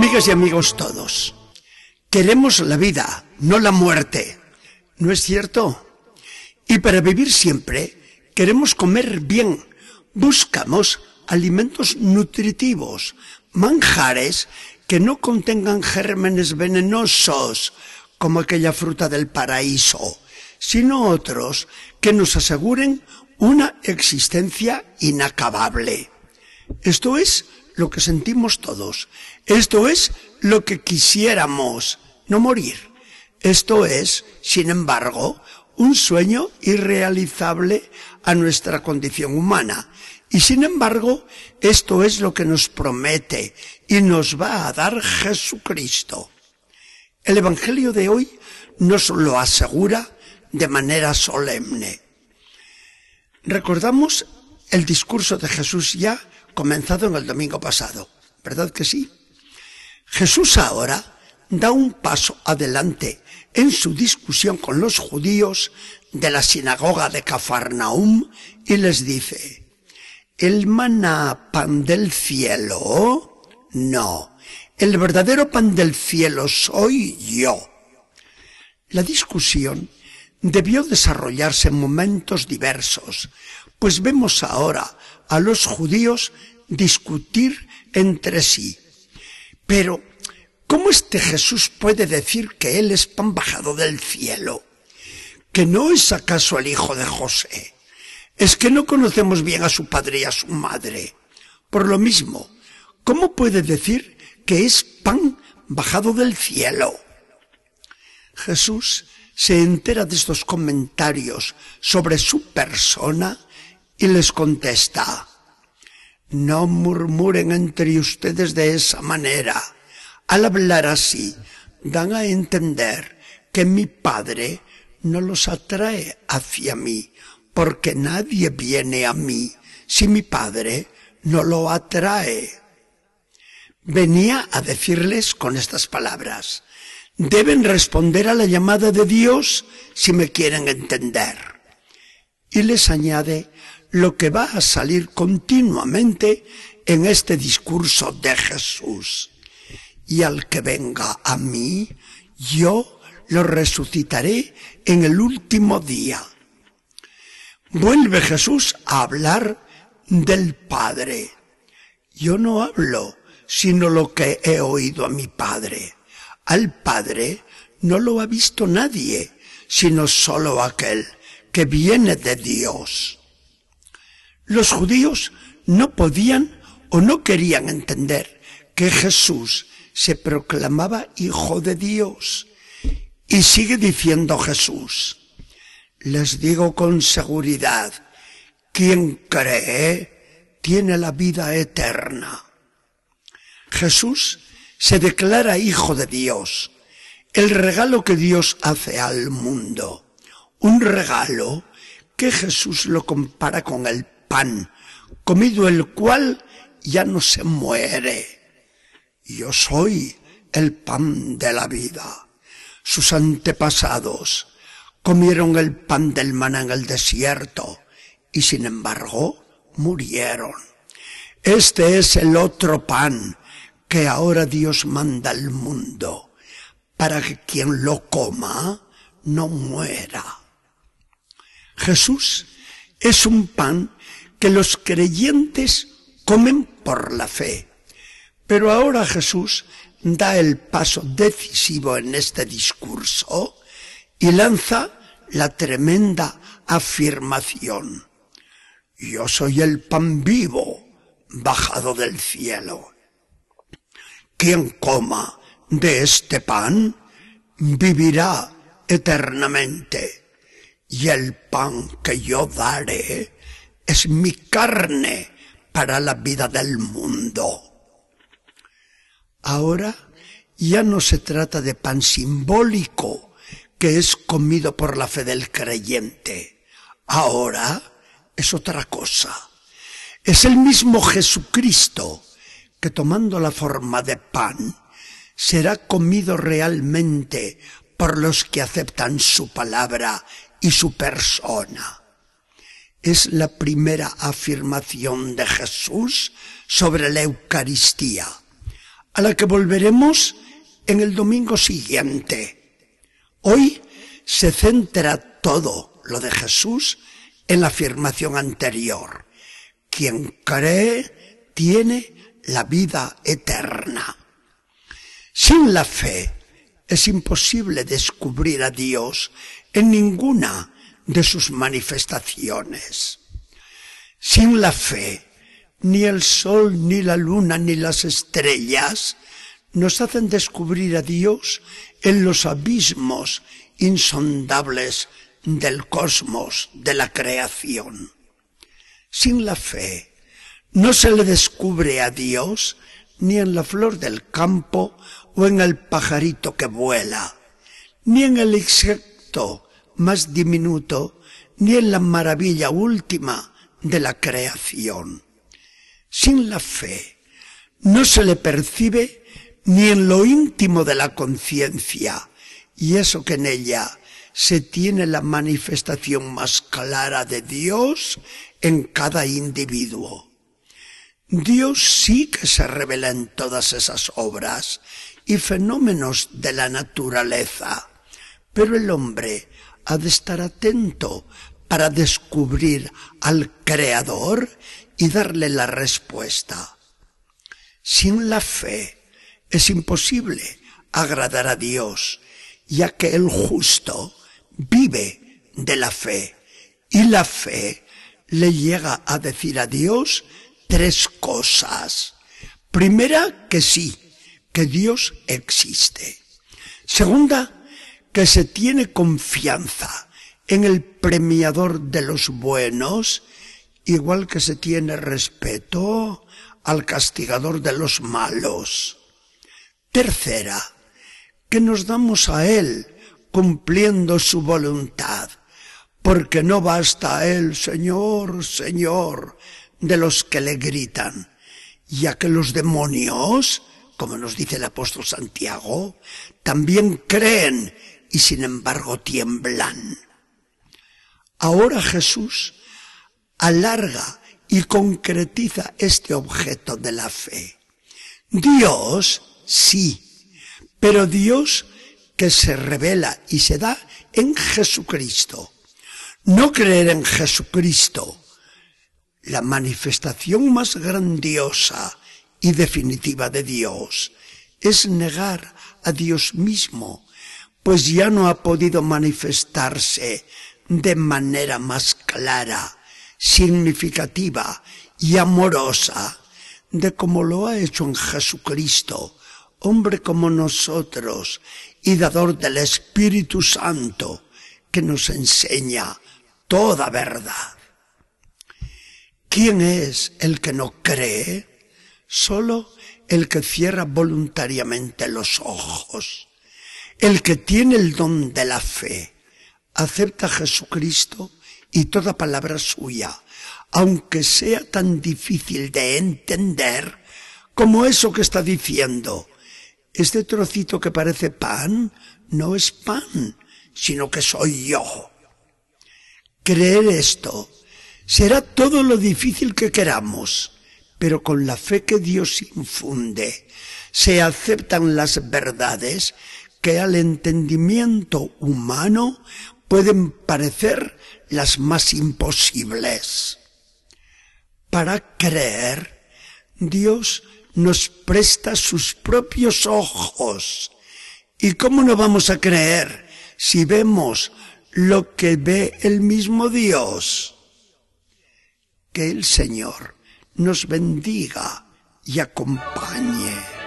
Amigas y amigos todos, queremos la vida, no la muerte. ¿No es cierto? Y para vivir siempre, queremos comer bien. Buscamos alimentos nutritivos, manjares que no contengan gérmenes venenosos, como aquella fruta del paraíso, sino otros que nos aseguren una existencia inacabable. Esto es lo que sentimos todos. Esto es lo que quisiéramos, no morir. Esto es, sin embargo, un sueño irrealizable a nuestra condición humana. Y sin embargo, esto es lo que nos promete y nos va a dar Jesucristo. El Evangelio de hoy nos lo asegura de manera solemne. Recordamos el discurso de Jesús ya comenzado en el domingo pasado, ¿verdad que sí? Jesús ahora da un paso adelante en su discusión con los judíos de la sinagoga de Cafarnaum y les dice, ¿el maná pan del cielo? No, el verdadero pan del cielo soy yo. La discusión debió desarrollarse en momentos diversos, pues vemos ahora a los judíos discutir entre sí. Pero, ¿cómo este Jesús puede decir que Él es pan bajado del cielo? ¿Que no es acaso el hijo de José? Es que no conocemos bien a su padre y a su madre. Por lo mismo, ¿cómo puede decir que es pan bajado del cielo? Jesús se entera de estos comentarios sobre su persona y les contesta, no murmuren entre ustedes de esa manera. Al hablar así, dan a entender que mi Padre no los atrae hacia mí, porque nadie viene a mí si mi Padre no lo atrae. Venía a decirles con estas palabras, deben responder a la llamada de Dios si me quieren entender. Y les añade lo que va a salir continuamente en este discurso de Jesús. Y al que venga a mí, yo lo resucitaré en el último día. Vuelve Jesús a hablar del Padre. Yo no hablo sino lo que he oído a mi Padre. Al Padre no lo ha visto nadie, sino solo aquel que viene de Dios. Los judíos no podían o no querían entender que Jesús se proclamaba hijo de Dios. Y sigue diciendo Jesús, les digo con seguridad, quien cree tiene la vida eterna. Jesús se declara hijo de Dios, el regalo que Dios hace al mundo, un regalo que Jesús lo compara con el pan, comido el cual ya no se muere. Yo soy el pan de la vida. Sus antepasados comieron el pan del maná en el desierto y sin embargo murieron. Este es el otro pan que ahora Dios manda al mundo para que quien lo coma no muera. Jesús es un pan que los creyentes comen por la fe. Pero ahora Jesús da el paso decisivo en este discurso y lanza la tremenda afirmación. Yo soy el pan vivo bajado del cielo. Quien coma de este pan vivirá eternamente, y el pan que yo daré es mi carne para la vida del mundo. Ahora ya no se trata de pan simbólico que es comido por la fe del creyente. Ahora es otra cosa. Es el mismo Jesucristo que tomando la forma de pan, será comido realmente por los que aceptan su palabra y su persona. Es la primera afirmación de Jesús sobre la Eucaristía. a la que volveremos en el domingo siguiente. Hoy se centra todo lo de Jesús en la afirmación anterior. Quien cree tiene la vida eterna. Sin la fe es imposible descubrir a Dios en ninguna de sus manifestaciones. Sin la fe, ni el sol, ni la luna, ni las estrellas nos hacen descubrir a Dios en los abismos insondables del cosmos, de la creación. Sin la fe, no se le descubre a Dios ni en la flor del campo o en el pajarito que vuela, ni en el insecto más diminuto, ni en la maravilla última de la creación. Sin la fe, no se le percibe ni en lo íntimo de la conciencia, y eso que en ella se tiene la manifestación más clara de Dios en cada individuo. Dios sí que se revela en todas esas obras y fenómenos de la naturaleza, pero el hombre ha de estar atento para descubrir al Creador y darle la respuesta. Sin la fe es imposible agradar a Dios, ya que el justo vive de la fe y la fe le llega a decir a Dios tres cosas. Primera, que sí, que Dios existe. Segunda, que se tiene confianza en el premiador de los buenos, igual que se tiene respeto al castigador de los malos. Tercera, que nos damos a Él cumpliendo su voluntad, porque no basta Él, Señor, Señor, de los que le gritan, ya que los demonios, como nos dice el apóstol Santiago, también creen y sin embargo tiemblan. Ahora Jesús alarga y concretiza este objeto de la fe. Dios, sí, pero Dios que se revela y se da en Jesucristo. No creer en Jesucristo la manifestación más grandiosa y definitiva de Dios es negar a Dios mismo, pues ya no ha podido manifestarse de manera más clara, significativa y amorosa de como lo ha hecho en Jesucristo, hombre como nosotros y dador del Espíritu Santo, que nos enseña toda verdad. ¿Quién es el que no cree? Solo el que cierra voluntariamente los ojos. El que tiene el don de la fe, acepta a Jesucristo y toda palabra suya, aunque sea tan difícil de entender como eso que está diciendo. Este trocito que parece pan no es pan, sino que soy yo. Creer esto Será todo lo difícil que queramos, pero con la fe que Dios infunde, se aceptan las verdades que al entendimiento humano pueden parecer las más imposibles. Para creer, Dios nos presta sus propios ojos. ¿Y cómo no vamos a creer si vemos lo que ve el mismo Dios? Que el Señor nos bendiga y acompañe.